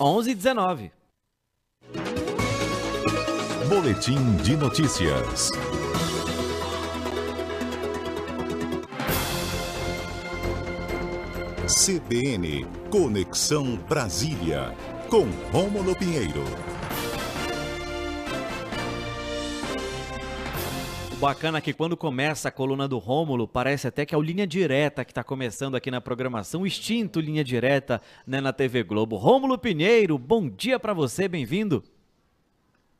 11:19. Boletim de notícias. CBN Conexão Brasília com Rômulo Pinheiro. Bacana que quando começa a coluna do Rômulo, parece até que é o Linha Direta que está começando aqui na programação, extinto Linha Direta né, na TV Globo. Rômulo Pinheiro, bom dia para você, bem-vindo.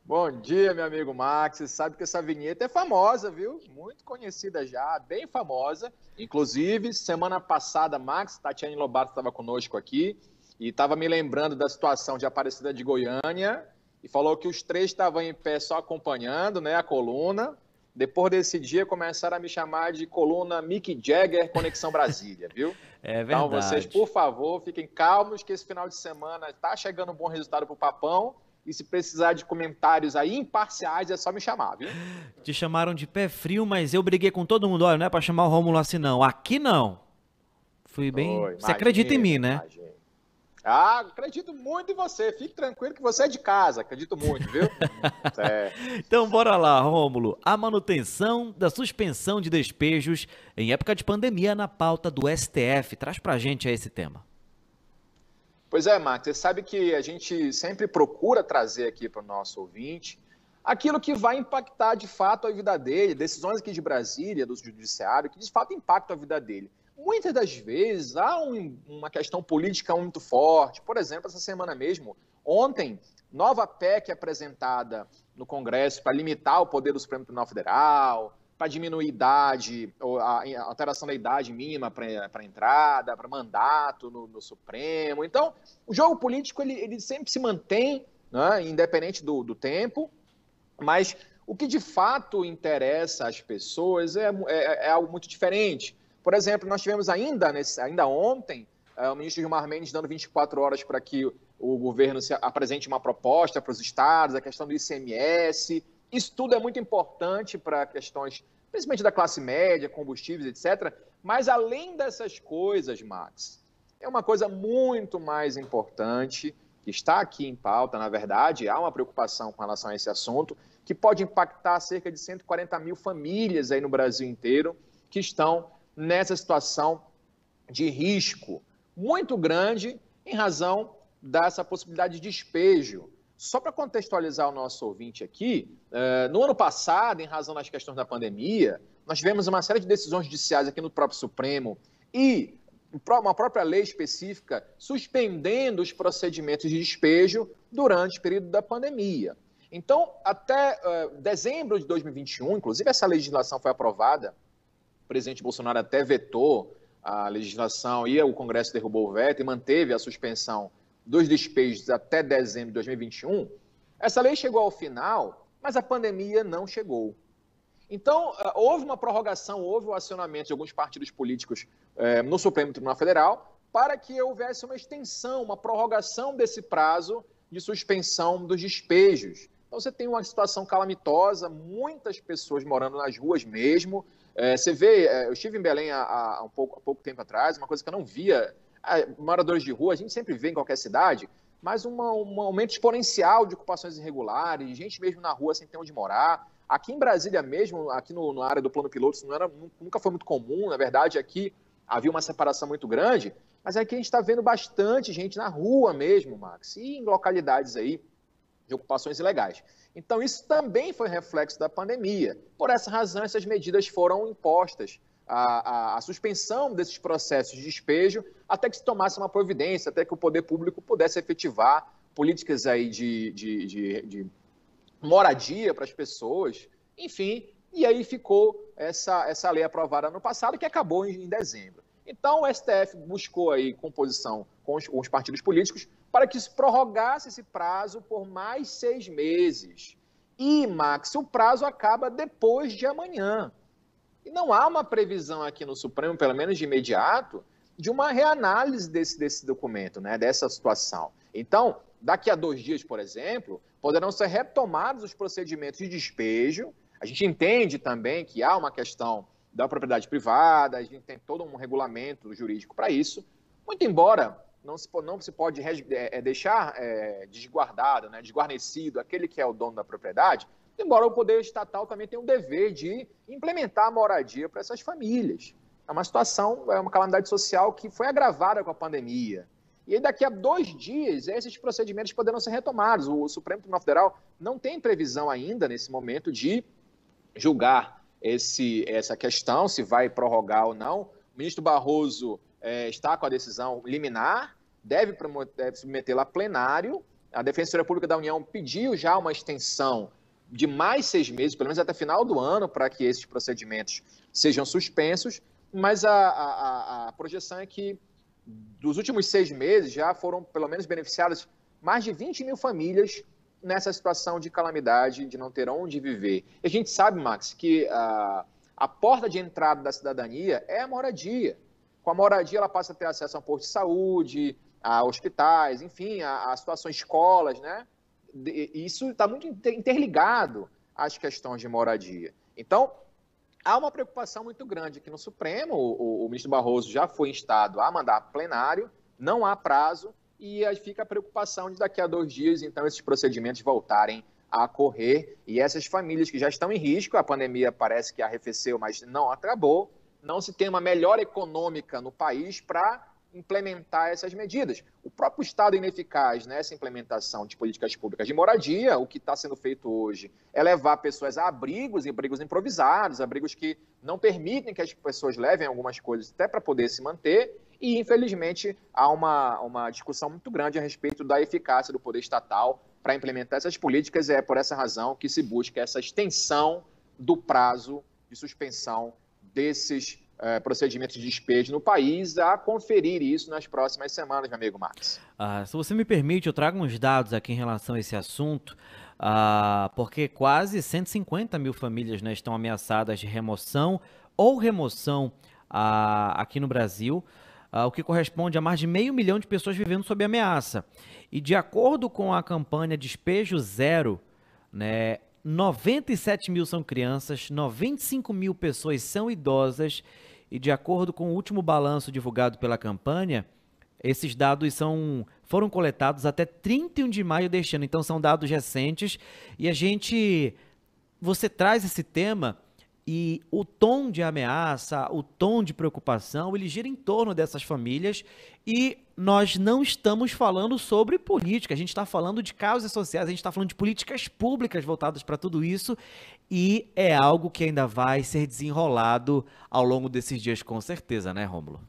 Bom dia, meu amigo Max. Você sabe que essa vinheta é famosa, viu? Muito conhecida já, bem famosa. Inclusive, semana passada, Max, Tatiane Lobato estava conosco aqui e estava me lembrando da situação de Aparecida de Goiânia e falou que os três estavam em pé só acompanhando né, a coluna. Depois desse dia, começaram a me chamar de coluna Mick Jagger Conexão Brasília, viu? É verdade. Então, vocês, por favor, fiquem calmos que esse final de semana está chegando um bom resultado para o Papão. E se precisar de comentários aí imparciais, é só me chamar, viu? Te chamaram de pé frio, mas eu briguei com todo mundo. Olha, não é para chamar o Rômulo assim, não. Aqui não. Fui bem. Oi, você acredita em mim, né? Imagina. Ah, acredito muito em você. Fique tranquilo que você é de casa. Acredito muito, viu? é. Então, bora lá, Rômulo. A manutenção da suspensão de despejos em época de pandemia na pauta do STF. Traz pra gente esse tema. Pois é, Marcos, você sabe que a gente sempre procura trazer aqui para o nosso ouvinte aquilo que vai impactar de fato a vida dele, decisões aqui de Brasília, do judiciário, que de fato impactam a vida dele muitas das vezes há um, uma questão política muito forte. Por exemplo, essa semana mesmo, ontem, nova PEC apresentada no Congresso para limitar o poder do Supremo Tribunal Federal, para diminuir a idade, a alteração da idade mínima para entrada, para mandato no, no, Supremo. Então, o jogo político ele, ele sempre se mantém, né, independente do, do tempo, mas o que de fato interessa às pessoas é, é, é algo muito diferente. Por exemplo, nós tivemos ainda, nesse, ainda ontem é, o ministro Gilmar Mendes dando 24 horas para que o governo se apresente uma proposta para os estados, a questão do ICMS. Isso tudo é muito importante para questões, principalmente da classe média, combustíveis, etc. Mas além dessas coisas, Max, é uma coisa muito mais importante que está aqui em pauta, na verdade, há uma preocupação com relação a esse assunto, que pode impactar cerca de 140 mil famílias aí no Brasil inteiro que estão nessa situação de risco muito grande em razão dessa possibilidade de despejo. Só para contextualizar o nosso ouvinte aqui, eh, no ano passado, em razão das questões da pandemia, nós tivemos uma série de decisões judiciais aqui no próprio Supremo e uma própria lei específica suspendendo os procedimentos de despejo durante o período da pandemia. Então, até uh, dezembro de 2021, inclusive essa legislação foi aprovada presidente Bolsonaro até vetou a legislação e o Congresso derrubou o veto e manteve a suspensão dos despejos até dezembro de 2021, essa lei chegou ao final, mas a pandemia não chegou. Então, eh, houve uma prorrogação, houve o acionamento de alguns partidos políticos eh, no Supremo Tribunal Federal para que houvesse uma extensão, uma prorrogação desse prazo de suspensão dos despejos. Então, você tem uma situação calamitosa, muitas pessoas morando nas ruas mesmo, é, você vê, é, eu estive em Belém há, há, um pouco, há pouco tempo atrás, uma coisa que eu não via. É, moradores de rua, a gente sempre vê em qualquer cidade, mas uma, um aumento exponencial de ocupações irregulares, gente mesmo na rua sem ter onde morar. Aqui em Brasília mesmo, aqui no, na área do plano piloto, isso não era, nunca foi muito comum, na verdade, aqui havia uma separação muito grande, mas aqui a gente está vendo bastante gente na rua mesmo, Max, e em localidades aí de ocupações ilegais. Então, isso também foi reflexo da pandemia. Por essa razão, essas medidas foram impostas. A, a, a, suspensão desses processos de despejo até que se tomasse uma providência, até que o poder público pudesse efetivar políticas aí de, de, de, de moradia para as pessoas, enfim, e aí ficou essa, essa lei aprovada no passado, que acabou em, em dezembro. Então, o STF buscou aí composição com os, com os partidos políticos para que se prorrogasse esse prazo por mais seis meses. E, Max, o prazo acaba depois de amanhã. E não há uma previsão aqui no Supremo, pelo menos de imediato, de uma reanálise desse, desse documento, né, dessa situação. Então, daqui a dois dias, por exemplo, poderão ser retomados os procedimentos de despejo. A gente entende também que há uma questão da propriedade privada, a gente tem todo um regulamento jurídico para isso. Muito embora não se, não se pode é, é, deixar é, desguardado, né, desguarnecido aquele que é o dono da propriedade, embora o poder estatal também tenha o dever de implementar a moradia para essas famílias. É uma situação, é uma calamidade social que foi agravada com a pandemia. E daqui a dois dias, esses procedimentos poderão ser retomados. O Supremo Tribunal Federal não tem previsão ainda, nesse momento, de julgar esse, essa questão, se vai prorrogar ou não. O ministro Barroso é, está com a decisão liminar, deve, deve submetê-la a plenário. A Defensoria Pública da União pediu já uma extensão de mais seis meses, pelo menos até final do ano, para que esses procedimentos sejam suspensos, mas a, a, a projeção é que dos últimos seis meses já foram pelo menos beneficiadas mais de 20 mil famílias nessa situação de calamidade, de não ter onde viver. E a gente sabe, Max, que a, a porta de entrada da cidadania é a moradia. Com a moradia, ela passa a ter acesso a um posto de saúde, a hospitais, enfim, a, a situações escolas, né? Isso está muito interligado às questões de moradia. Então, há uma preocupação muito grande aqui no Supremo. O, o, o ministro Barroso já foi instado a mandar plenário, não há prazo, e aí fica a preocupação de daqui a dois dias, então, esses procedimentos voltarem a correr. E essas famílias que já estão em risco, a pandemia parece que arrefeceu, mas não acabou, não se tem uma melhora econômica no país para implementar essas medidas. O próprio Estado ineficaz nessa implementação de políticas públicas de moradia, o que está sendo feito hoje é levar pessoas a abrigos, abrigos improvisados, abrigos que não permitem que as pessoas levem algumas coisas até para poder se manter, e infelizmente há uma, uma discussão muito grande a respeito da eficácia do poder estatal para implementar essas políticas, é por essa razão que se busca essa extensão do prazo de suspensão desses é, procedimentos de despejo no país, a conferir isso nas próximas semanas, meu amigo Max. Ah, se você me permite, eu trago uns dados aqui em relação a esse assunto, ah, porque quase 150 mil famílias né, estão ameaçadas de remoção ou remoção ah, aqui no Brasil. Uh, o que corresponde a mais de meio milhão de pessoas vivendo sob ameaça. E de acordo com a campanha Despejo Zero, né, 97 mil são crianças, 95 mil pessoas são idosas, e de acordo com o último balanço divulgado pela campanha, esses dados são, foram coletados até 31 de maio deste ano, então são dados recentes, e a gente. Você traz esse tema e o tom de ameaça, o tom de preocupação, ele gira em torno dessas famílias. E nós não estamos falando sobre política, a gente está falando de causas sociais, a gente está falando de políticas públicas voltadas para tudo isso. E é algo que ainda vai ser desenrolado ao longo desses dias, com certeza, né, Rômulo?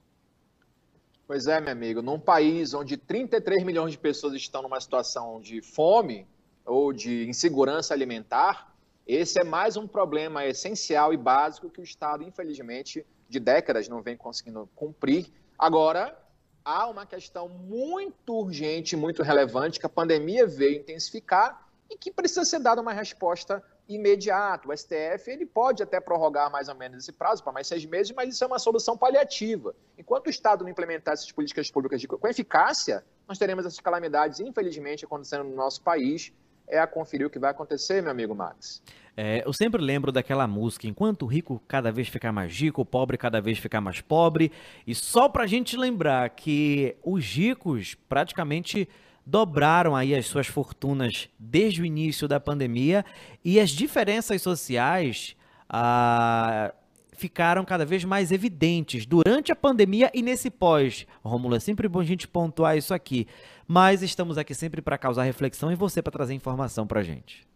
Pois é, meu amigo, num país onde 33 milhões de pessoas estão numa situação de fome ou de insegurança alimentar, esse é mais um problema essencial e básico que o Estado, infelizmente, de décadas não vem conseguindo cumprir. Agora, há uma questão muito urgente, muito relevante, que a pandemia veio intensificar e que precisa ser dada uma resposta imediata. O STF ele pode até prorrogar mais ou menos esse prazo para mais seis meses, mas isso é uma solução paliativa. Enquanto o Estado não implementar essas políticas públicas com eficácia, nós teremos essas calamidades, infelizmente, acontecendo no nosso país é a conferir o que vai acontecer, meu amigo Max. É, eu sempre lembro daquela música, enquanto o rico cada vez ficar mais rico, o pobre cada vez ficar mais pobre. E só pra gente lembrar que os ricos praticamente dobraram aí as suas fortunas desde o início da pandemia e as diferenças sociais ah, ficaram cada vez mais evidentes durante a pandemia e nesse pós. Rômulo, é sempre bom a gente pontuar isso aqui, mas estamos aqui sempre para causar reflexão e você para trazer informação para a gente.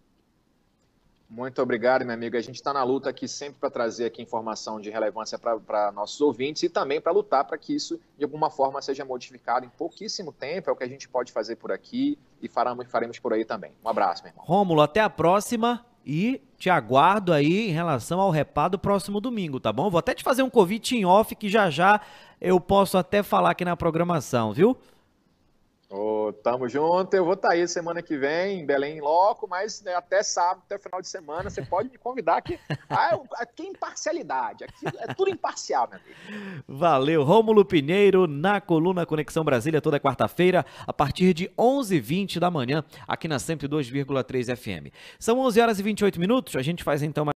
Muito obrigado, meu amigo. A gente está na luta aqui sempre para trazer aqui informação de relevância para nossos ouvintes e também para lutar para que isso, de alguma forma, seja modificado em pouquíssimo tempo. É o que a gente pode fazer por aqui e faremos, faremos por aí também. Um abraço, meu irmão. Rômulo, até a próxima. E te aguardo aí em relação ao repado próximo domingo, tá bom? Vou até te fazer um convite em off que já já eu posso até falar aqui na programação, viu? Oh, tamo junto. Eu vou estar tá aí semana que vem em Belém loco, mas né, até sábado, até final de semana, você pode me convidar que ah, aqui é imparcialidade, aqui é tudo imparcial, meu amigo. Valeu, Rômulo Pinheiro na coluna Conexão Brasília toda quarta-feira a partir de 11h20 da manhã aqui na 102,3 FM. São 11 horas e 28 minutos. A gente faz então uma